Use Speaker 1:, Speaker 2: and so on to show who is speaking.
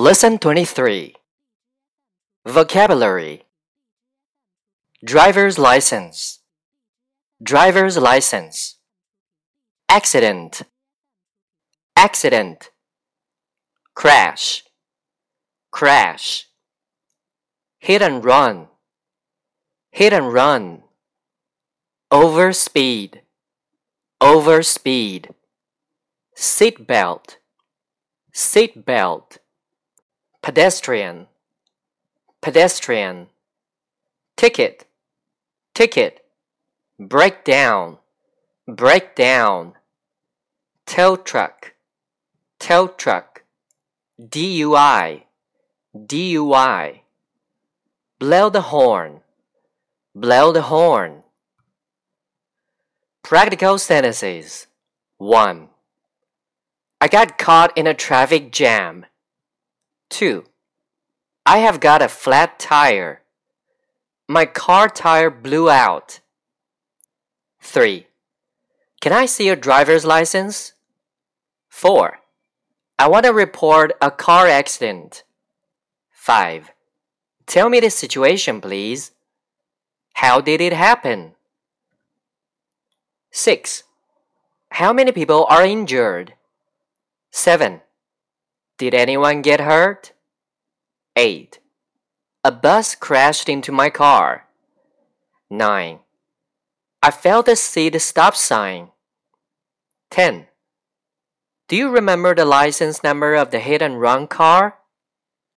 Speaker 1: Lesson 23 Vocabulary Driver's license, driver's license. Accident, accident. Crash, crash. Hit and run, hit and run. Overspeed, overspeed. Seat belt, seat belt pedestrian, pedestrian, ticket, ticket, break down, break down, tow truck, tow truck, DUI, DUI, blow the horn, blow the horn. Practical sentences 1. I got caught in a traffic jam. 2. I have got a flat tire. My car tire blew out. 3. Can I see your driver's license? 4. I want to report a car accident. 5. Tell me the situation, please. How did it happen? 6. How many people are injured? 7. Did anyone get hurt? 8. A bus crashed into my car. 9. I failed to see the stop sign. 10. Do you remember the license number of the hit and run car?